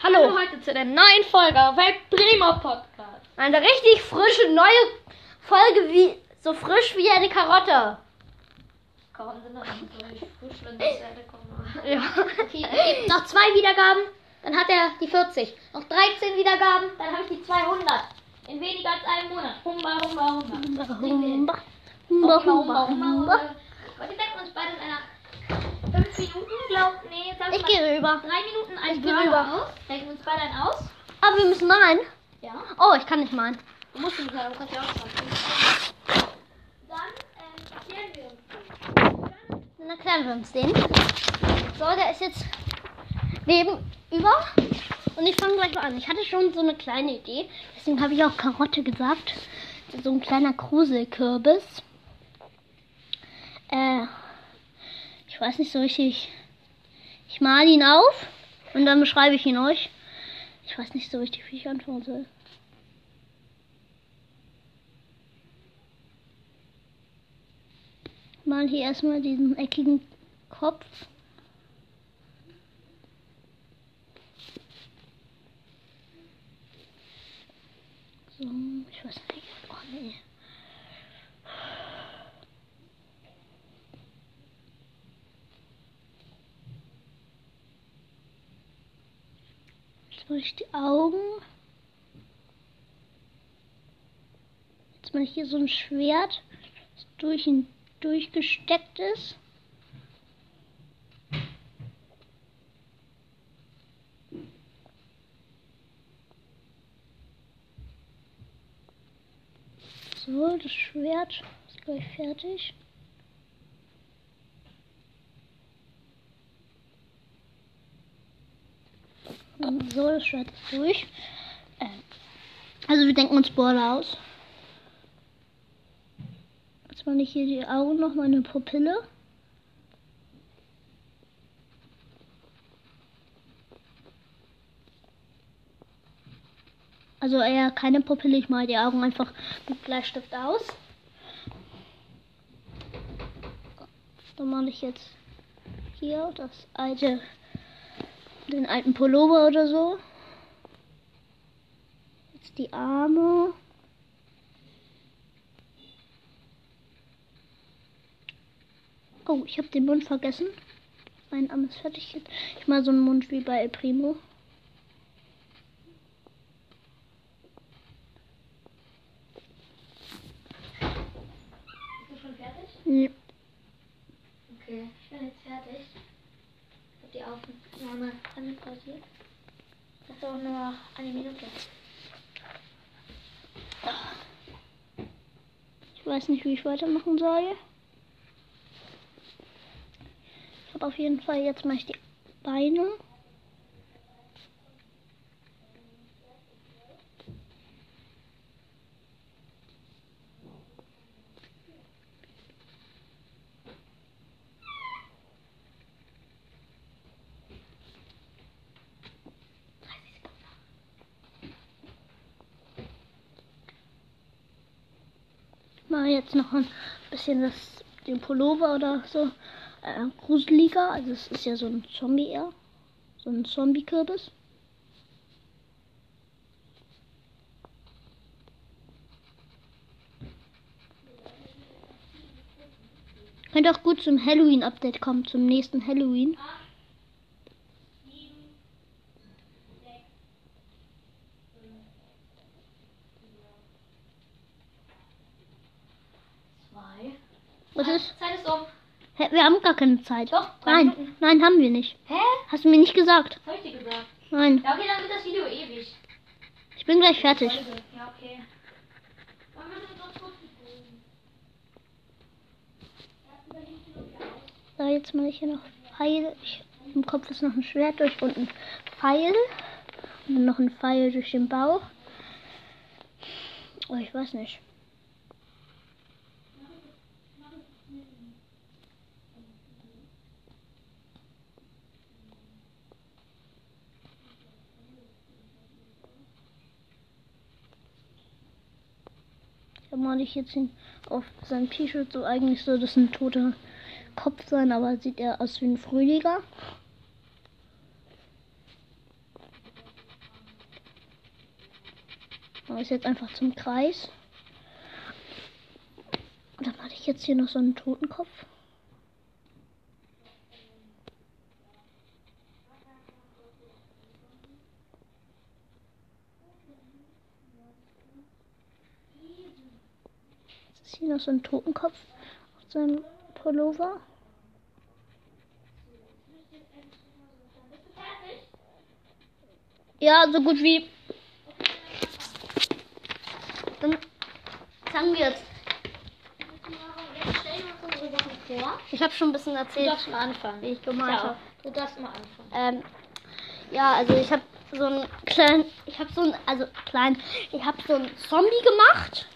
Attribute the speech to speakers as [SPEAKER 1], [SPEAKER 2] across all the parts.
[SPEAKER 1] Hallo.
[SPEAKER 2] heute zu der neuen Folge auf Primo Podcast.
[SPEAKER 1] Eine richtig frische neue Folge, wie so frisch wie eine Karotte.
[SPEAKER 2] Karotten sind noch nicht so frisch, wenn das Erde kommt.
[SPEAKER 1] Ja.
[SPEAKER 2] Okay, gibt noch zwei Wiedergaben, dann hat er die 40. Noch 13 Wiedergaben, dann habe ich die 200. In weniger als einem Monat. Humba, humba, humba.
[SPEAKER 1] Humba, humba,
[SPEAKER 2] Humba,
[SPEAKER 1] humba,
[SPEAKER 2] humba,
[SPEAKER 1] humba,
[SPEAKER 2] uns beide in einer 5 Minuten, glaub, nee, sag
[SPEAKER 1] Ich
[SPEAKER 2] mal,
[SPEAKER 1] gehe rüber.
[SPEAKER 2] 3 Minuten ein
[SPEAKER 1] Ich geh
[SPEAKER 2] Burger
[SPEAKER 1] rüber.
[SPEAKER 2] Denken wir uns beide einen aus.
[SPEAKER 1] Aber wir müssen malen.
[SPEAKER 2] Ja.
[SPEAKER 1] Oh, ich kann nicht malen.
[SPEAKER 2] Du musst nicht, aber du kannst ja auch Dann ähm, erklären wir uns.
[SPEAKER 1] Dann erklären wir uns den. So, der ist jetzt nebenüber. Und ich fange gleich mal an. Ich hatte schon so eine kleine Idee. Deswegen habe ich auch Karotte gesagt. So ein kleiner Kruselkürbis. Äh, ich weiß nicht so richtig. Ich male ihn auf und dann beschreibe ich ihn euch. Ich weiß nicht so richtig, wie ich anfangen soll. Mal hier erstmal diesen eckigen Kopf. So, ich weiß nicht. Oh nee. Ich die Augen. Jetzt ich hier so ein Schwert, das durch ihn durchgesteckt ist. So, das Schwert ist gleich fertig. So, ist durch. Äh, also wir denken uns Border aus. Jetzt mache ich hier die Augen noch meine Pupille. Also eher keine Pupille, ich male die Augen einfach mit Bleistift aus. Dann male ich jetzt hier das alte, den alten Pullover oder so. Jetzt die Arme. Oh, ich habe den Mund vergessen. Mein Arm ist fertig. Ich mal so einen Mund wie bei El Primo.
[SPEAKER 2] Bist du schon fertig?
[SPEAKER 1] Nee.
[SPEAKER 2] Okay, ich bin jetzt fertig. Die Aufnahme damit pausiert. Das ist auch nur eine Minute.
[SPEAKER 1] Ich weiß nicht, wie ich weitermachen soll. Ich habe auf jeden Fall jetzt mal die Beine. Mal jetzt noch ein bisschen das, den Pullover oder so äh, gruseliger. Also es ist ja so ein Zombie eher. So ein Zombie-Kürbis. Könnte auch gut zum Halloween-Update kommen, zum nächsten Halloween. Was ist?
[SPEAKER 2] Zeit ist um.
[SPEAKER 1] Hä, wir haben gar keine Zeit.
[SPEAKER 2] Doch,
[SPEAKER 1] Nein,
[SPEAKER 2] Minuten.
[SPEAKER 1] nein, haben wir nicht.
[SPEAKER 2] Hä?
[SPEAKER 1] Hast du mir nicht gesagt?
[SPEAKER 2] Hab ich dir gesagt?
[SPEAKER 1] Nein,
[SPEAKER 2] Ja, okay, dann wird das Video ewig.
[SPEAKER 1] ich bin gleich fertig.
[SPEAKER 2] Ja, okay.
[SPEAKER 1] So, jetzt mache ich hier noch Pfeil. Ich, Im Kopf ist noch ein Schwert durch und ein Pfeil. Und dann noch ein Pfeil durch den Bauch. Oh, ich weiß nicht. male ich jetzt hin auf sein T-Shirt. So eigentlich soll das ein toter Kopf sein, aber sieht er aus wie ein Frühlinger. Mache ich jetzt einfach zum Kreis. Und dann mache ich jetzt hier noch so einen Totenkopf. Hier noch so ein Totenkopf auf seinem Pullover. Ja, so gut wie. Dann sagen wir jetzt. Ich habe schon ein bisschen
[SPEAKER 2] Du
[SPEAKER 1] erzählt,
[SPEAKER 2] darfst mal anfangen.
[SPEAKER 1] wie ich gemalt
[SPEAKER 2] Ja,
[SPEAKER 1] habe.
[SPEAKER 2] du darfst mal anfangen.
[SPEAKER 1] Ähm, ja, also ich habe so einen kleinen, ich habe so einen, also klein, ich habe so einen Zombie gemacht.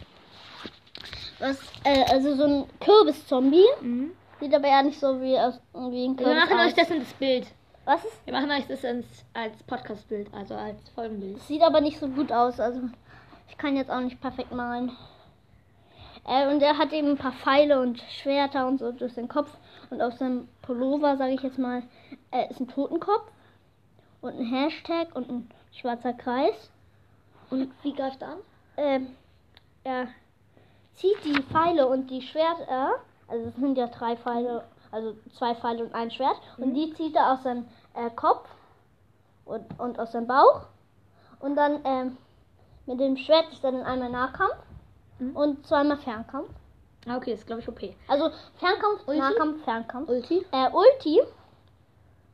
[SPEAKER 1] Was, äh, also so ein Kürbis-Zombie.
[SPEAKER 2] Mhm.
[SPEAKER 1] Sieht aber ja nicht so wie aus wie ein
[SPEAKER 2] Wir
[SPEAKER 1] Kürbis
[SPEAKER 2] machen euch
[SPEAKER 1] aus.
[SPEAKER 2] das ins Bild.
[SPEAKER 1] Was ist?
[SPEAKER 2] Wir machen euch das ins, als Podcast-Bild, also als Folgenbild.
[SPEAKER 1] Das sieht aber nicht so gut aus. Also ich kann jetzt auch nicht perfekt malen. Äh, und er hat eben ein paar Pfeile und Schwerter und so durch den Kopf. Und auf seinem Pullover, sage ich jetzt mal, äh, ist ein Totenkopf und ein Hashtag und ein schwarzer Kreis.
[SPEAKER 2] Und wie greift er an?
[SPEAKER 1] Ähm, er zieht die Pfeile und die Schwerter, also es sind ja drei Pfeile, also zwei Pfeile und ein Schwert, und die zieht er aus seinem äh, Kopf und, und aus seinem Bauch. Und dann ähm, mit dem Schwert ist dann einmal Nahkampf
[SPEAKER 2] Mhm.
[SPEAKER 1] und zweimal Fernkampf.
[SPEAKER 2] Ah, okay, ist glaube ich OP.
[SPEAKER 1] Also Fernkampf,
[SPEAKER 2] Ulti?
[SPEAKER 1] Nahkampf, Fernkampf.
[SPEAKER 2] Ulti?
[SPEAKER 1] Äh, Ulti,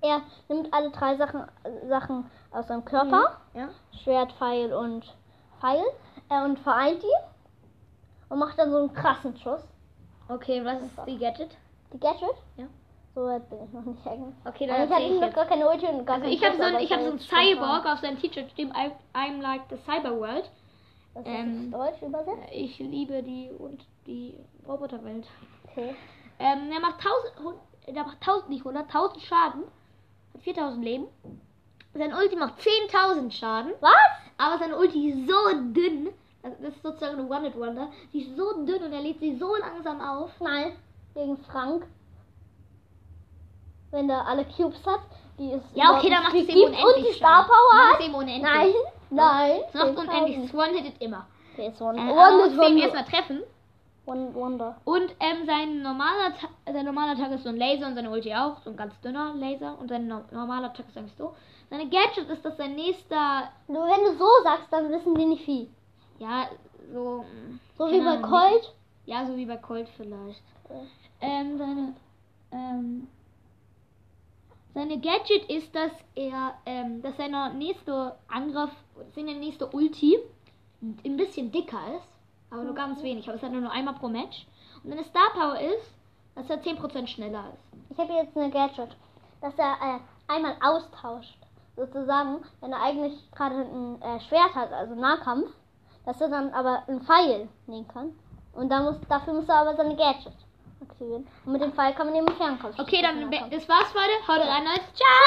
[SPEAKER 1] er nimmt alle drei Sachen, äh, Sachen aus seinem Körper.
[SPEAKER 2] Ja.
[SPEAKER 1] Schwert, Pfeil und Pfeil äh, und vereint die und macht dann so einen krassen Schuss.
[SPEAKER 2] Okay, was ist die Gadget?
[SPEAKER 1] Die Gadget?
[SPEAKER 2] Ja.
[SPEAKER 1] So weit bin ich noch nicht eigentlich.
[SPEAKER 2] Okay,
[SPEAKER 1] Also
[SPEAKER 2] dann
[SPEAKER 1] ich hatte
[SPEAKER 2] ich
[SPEAKER 1] noch gar keine Ulti und gar
[SPEAKER 2] Also ich habe so,
[SPEAKER 1] Schuss,
[SPEAKER 2] ein,
[SPEAKER 1] aber
[SPEAKER 2] ich hab so
[SPEAKER 1] kann
[SPEAKER 2] ein
[SPEAKER 1] jetzt spontan-
[SPEAKER 2] Cyborg auf seinem T-Shirt stehen, I, I'm like the Cyberworld.
[SPEAKER 1] Was ist
[SPEAKER 2] ähm,
[SPEAKER 1] das Deutsch übersetzt?
[SPEAKER 2] Ich liebe die und die Roboterwelt.
[SPEAKER 1] Okay.
[SPEAKER 2] Ähm, der macht 1000, hun- der macht 1000, nicht 100, 1000 Schaden. Hat 4000 Leben. Sein Ulti macht 10.000 Schaden.
[SPEAKER 1] Was?
[SPEAKER 2] Aber seine Ulti ist so dünn. Das das ist sozusagen eine One-Hit-Wonder. Die ist so dünn und er lädt sie so langsam auf.
[SPEAKER 1] Nein. Gegen Frank. Wenn der alle Cubes hat, die ist
[SPEAKER 2] Ja, okay, dann macht es eben unendlich.
[SPEAKER 1] und die Star. Power hat.
[SPEAKER 2] es eben unendlich.
[SPEAKER 1] Nein. Nein.
[SPEAKER 2] Es macht
[SPEAKER 1] 10.000.
[SPEAKER 2] unendlich. Es one-hitted immer.
[SPEAKER 1] Okay, ist one,
[SPEAKER 2] Äh,
[SPEAKER 1] one,
[SPEAKER 2] muss
[SPEAKER 1] one,
[SPEAKER 2] erstmal treffen.
[SPEAKER 1] one Wonder.
[SPEAKER 2] Und ähm, sein normaler Ta- sein normaler Tag ist so ein Laser und seine Ulti auch, so ein ganz dünner Laser und sein no normaler Tag ist eigentlich so. Seine Gadget ist, dass sein nächster,
[SPEAKER 1] Nur wenn du so sagst, dann wissen die nicht viel.
[SPEAKER 2] Ja, so, mm,
[SPEAKER 1] So wie bei
[SPEAKER 2] Ahnung,
[SPEAKER 1] Colt.
[SPEAKER 2] Ja, so wie bei Colt vielleicht. Ähm, seine, ähm, seine Gadget ist, dass er, ähm, dass seine nächste Angriff, seine nächste Ulti ein bisschen dicker ist, aber nur ganz wenig, aber es hat nur einmal pro Match. Und seine Star Power ist, dass er 10% schneller ist.
[SPEAKER 1] Ich habe jetzt eine Gadget, dass er äh, einmal austauscht. Sozusagen, wenn er eigentlich gerade ein äh, Schwert hat, also Nahkampf, dass er dann aber einen Pfeil nehmen kann. Und dann muss, dafür muss er aber seine Gadget aktivieren. Und mit dem Pfeil kann man eben Fernkampf
[SPEAKER 2] Okay, dann das war's, Leute. Haut rein, Leute. Ciao!